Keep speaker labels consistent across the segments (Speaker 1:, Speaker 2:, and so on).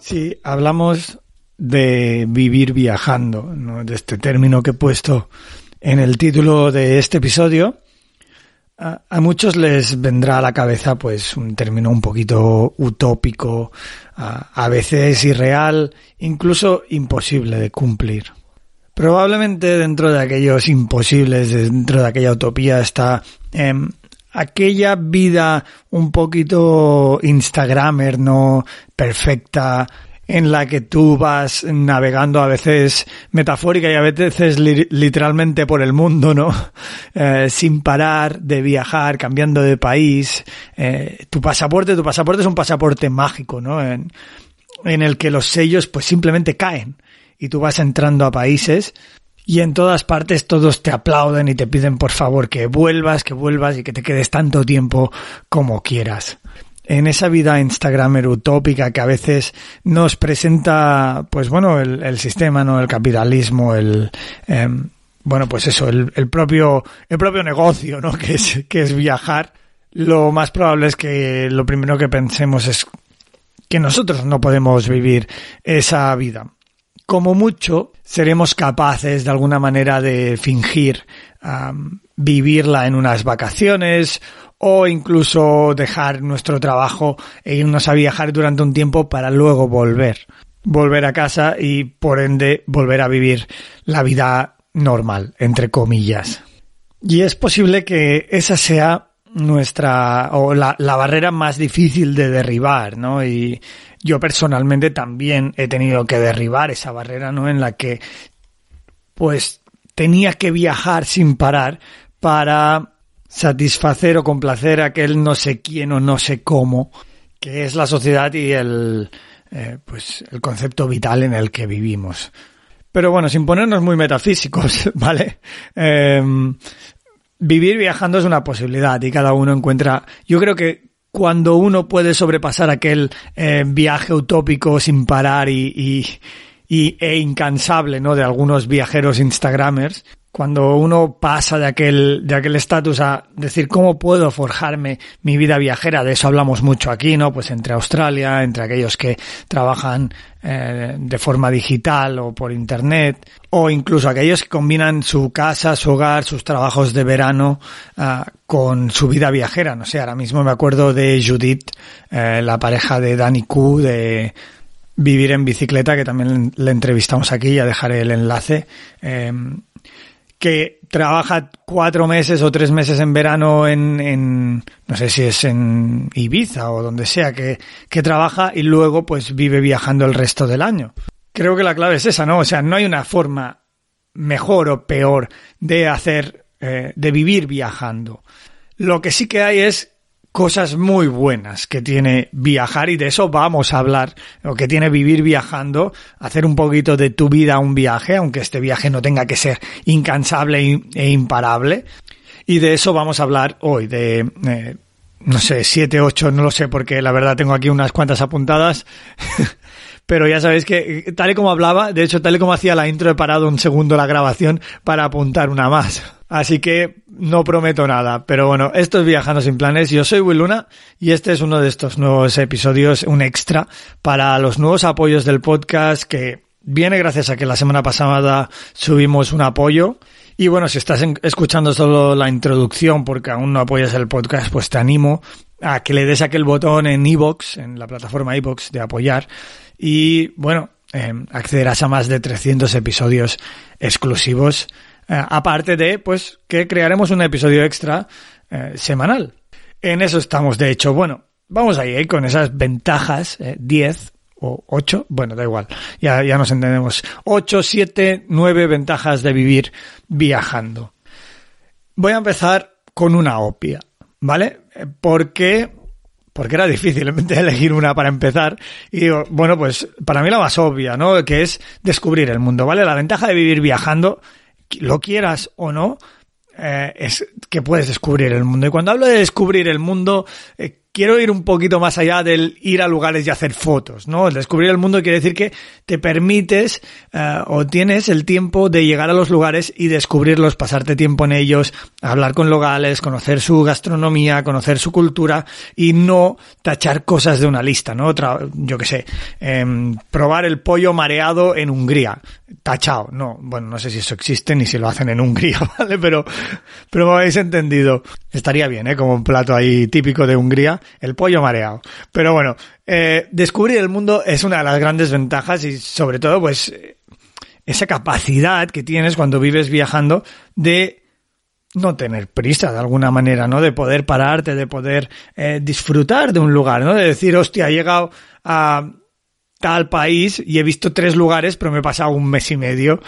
Speaker 1: Si hablamos de vivir viajando, de este término que he puesto en el título de este episodio, a, muchos les vendrá a la cabeza pues un término un poquito utópico, a, veces irreal, incluso imposible de cumplir. Probablemente dentro de aquellos imposibles, dentro de aquella utopía está em, aquella vida un poquito instagramer, no perfecta, en la que tú vas navegando a veces metafórica y a veces literalmente por el mundo, ¿no? Eh, sin parar de viajar, cambiando de país. Eh, tu pasaporte, tu pasaporte es un pasaporte mágico, ¿no? En, en el que los sellos pues simplemente caen y tú vas entrando a países y en todas partes todos te aplauden y te piden por favor que vuelvas, que vuelvas y que te quedes tanto tiempo como quieras en esa vida Instagramer utópica que a veces nos presenta, pues bueno, el, sistema, ¿no? El capitalismo, el, em, bueno, pues eso, el, el, propio, el propio negocio, ¿no? Que es, que es viajar. Lo más probable es que lo primero que pensemos es que nosotros no podemos vivir esa vida. Como mucho, seremos capaces de alguna manera de fingir vivirla en unas vacaciones o incluso dejar nuestro trabajo e irnos a viajar durante un tiempo para luego volver. Volver a casa y por ende volver a vivir la vida normal, entre comillas. Y es posible que esa sea nuestra o la, la, barrera más difícil de derribar, ¿no? Y yo personalmente también he tenido que derribar esa barrera, ¿no? En la que pues tenía que viajar sin parar para satisfacer o complacer a aquel no sé quién o no sé cómo, que es la sociedad y el, eh, pues, el concepto vital en el que vivimos. Pero bueno, sin ponernos muy metafísicos, ¿vale? Em, vivir viajando es una posibilidad y cada uno encuentra, yo creo que cuando uno puede sobrepasar aquel eh, viaje utópico sin parar y, y, y, e incansable, ¿no? De algunos viajeros instagramers, cuando uno pasa de aquel de aquel estatus a decir cómo puedo forjarme mi vida viajera, de eso hablamos mucho aquí, ¿no? Pues entre Australia, entre aquellos que trabajan eh, de forma digital o por internet, o incluso aquellos que combinan su casa, su hogar, sus trabajos de verano ah, con su vida viajera. No sé, ahora mismo me acuerdo de Judith, eh, la pareja de Danny Q de Vivir en bicicleta, que también le entrevistamos aquí, ya dejaré el enlace. Eh, que trabaja cuatro meses o tres meses en verano en, en no sé si es en Ibiza o donde sea que, que trabaja y luego pues vive viajando el resto del año. Creo que la clave es esa, ¿no? O sea, no hay una forma mejor o peor de hacer, eh, de vivir viajando. Lo que sí que hay es cosas muy buenas que tiene viajar y de eso vamos a hablar, o que tiene vivir viajando, hacer un poquito de tu vida un viaje, aunque este viaje no tenga que ser incansable e imparable. Y de eso vamos a hablar hoy, de, eh, no sé, siete, ocho, no lo sé, porque la verdad tengo aquí unas cuantas apuntadas. pero ya sabéis que tal y como hablaba, de hecho tal y como hacía la intro he parado un segundo la grabación para apuntar una más. Así que no prometo nada, pero bueno, esto es Viajando sin planes. Yo soy Will Luna y este es uno de estos nuevos episodios, un extra para los nuevos apoyos del podcast que viene gracias a que la semana pasada subimos un apoyo. Y bueno, si estás escuchando solo la introducción porque aún no apoyas el podcast, pues te animo a que le des aquel botón en iBox, en la plataforma iBox de apoyar. Y bueno, eh, accederás a más de 300 episodios exclusivos aparte de, pues, que crearemos un episodio extra semanal. En eso estamos, de hecho. Bueno, vamos ahí con esas ventajas, 10 o 8, bueno, da igual, ya, ya nos entendemos. 8, 7, 9 ventajas de vivir viajando. Voy a empezar con una opia, ¿vale? Porque porque era difícil elegir una para empezar. Y digo, bueno, pues para mí la más obvia, ¿no? Que es descubrir el mundo, ¿vale? La ventaja de vivir viajando, lo quieras o no, eh, es que puedes descubrir el mundo. Y cuando hablo de descubrir el mundo, eh, quiero ir un poquito más allá del ir a lugares y hacer fotos, ¿no? El descubrir el mundo quiere decir que te permites eh, o tienes el tiempo de llegar a los lugares y descubrirlos, pasarte tiempo en ellos, hablar con locales, conocer su gastronomía, conocer su cultura y no tachar cosas de una lista, ¿no? Otra, yo qué sé, em, probar el pollo mareado en Hungría, tachado, no, bueno, no sé si eso existe ni si lo hacen en Hungría, ¿vale? Pero, pero me habéis entendido. Estaría bien, ¿eh? Como un plato ahí típico de Hungría el pollo mareado. Pero bueno, eh, descubrir el mundo es una de las grandes ventajas y sobre todo pues esa capacidad que tienes cuando vives viajando de no tener prisa de alguna manera, ¿no? De poder pararte, de poder eh, disfrutar de un lugar, ¿no? De decir, hostia, he llegado a tal país y he visto tres lugares, pero me he pasado un mes y medio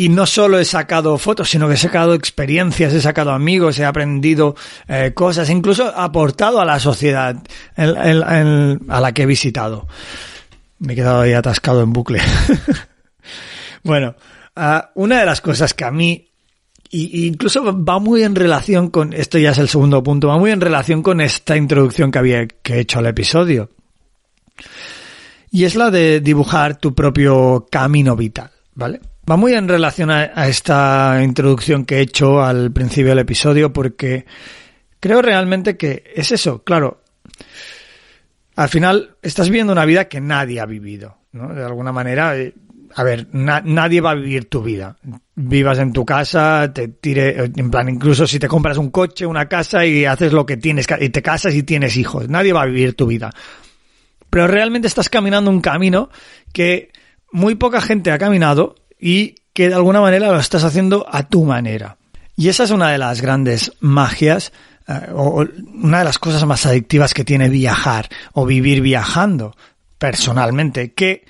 Speaker 1: y no solo he sacado fotos, sino que he sacado experiencias, he sacado amigos, he aprendido eh, cosas, incluso aportado a la sociedad a la que he visitado. Me he quedado ahí atascado en bucle. bueno, ah, una de las cosas que a mí, y, incluso va muy en relación con, esto ya es el segundo punto, va muy en relación con esta introducción que había que he hecho al episodio. Y es la de dibujar tu propio camino vital, ¿vale? Va muy en relación a, esta introducción que he hecho al principio del episodio porque creo realmente que es eso, claro. Al final estás viviendo una vida que nadie ha vivido, ¿no? De alguna manera, eh, a ver, nadie va a vivir tu vida. Vivas en tu casa, te tire, en plan, incluso si te compras un coche, una casa y haces lo que tienes, y te casas y tienes hijos, nadie va a vivir tu vida. Pero realmente estás caminando un camino que muy poca gente ha caminado y que de alguna manera lo estás haciendo a tu manera. Y esa es una de las grandes magias eh, o una de las cosas más adictivas que tiene viajar o vivir viajando personalmente, que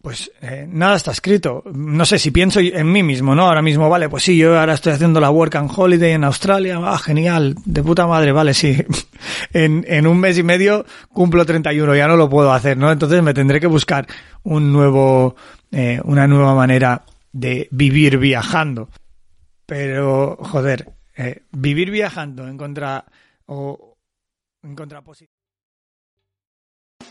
Speaker 1: pues eh, nada está escrito. No sé si pienso en mí mismo, ¿no? Ahora mismo, vale, pues sí, yo ahora estoy haciendo la Work and Holiday en Australia. Ah, genial, de puta madre, vale, sí. en, en un mes y medio cumplo 31, ya no lo puedo hacer, ¿no? Entonces me tendré que buscar un nuevo, eh, una nueva manera de vivir viajando. Pero, joder, eh, vivir viajando en contra o en contraposición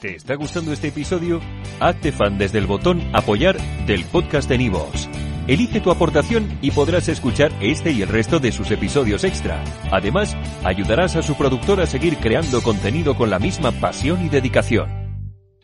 Speaker 2: ¿Te está gustando este episodio? Hazte fan desde el botón Apoyar del podcast de Nivos. Elige tu aportación y podrás escuchar este y el resto de sus episodios extra. Además, ayudarás a su productor a seguir creando contenido con la misma pasión y dedicación.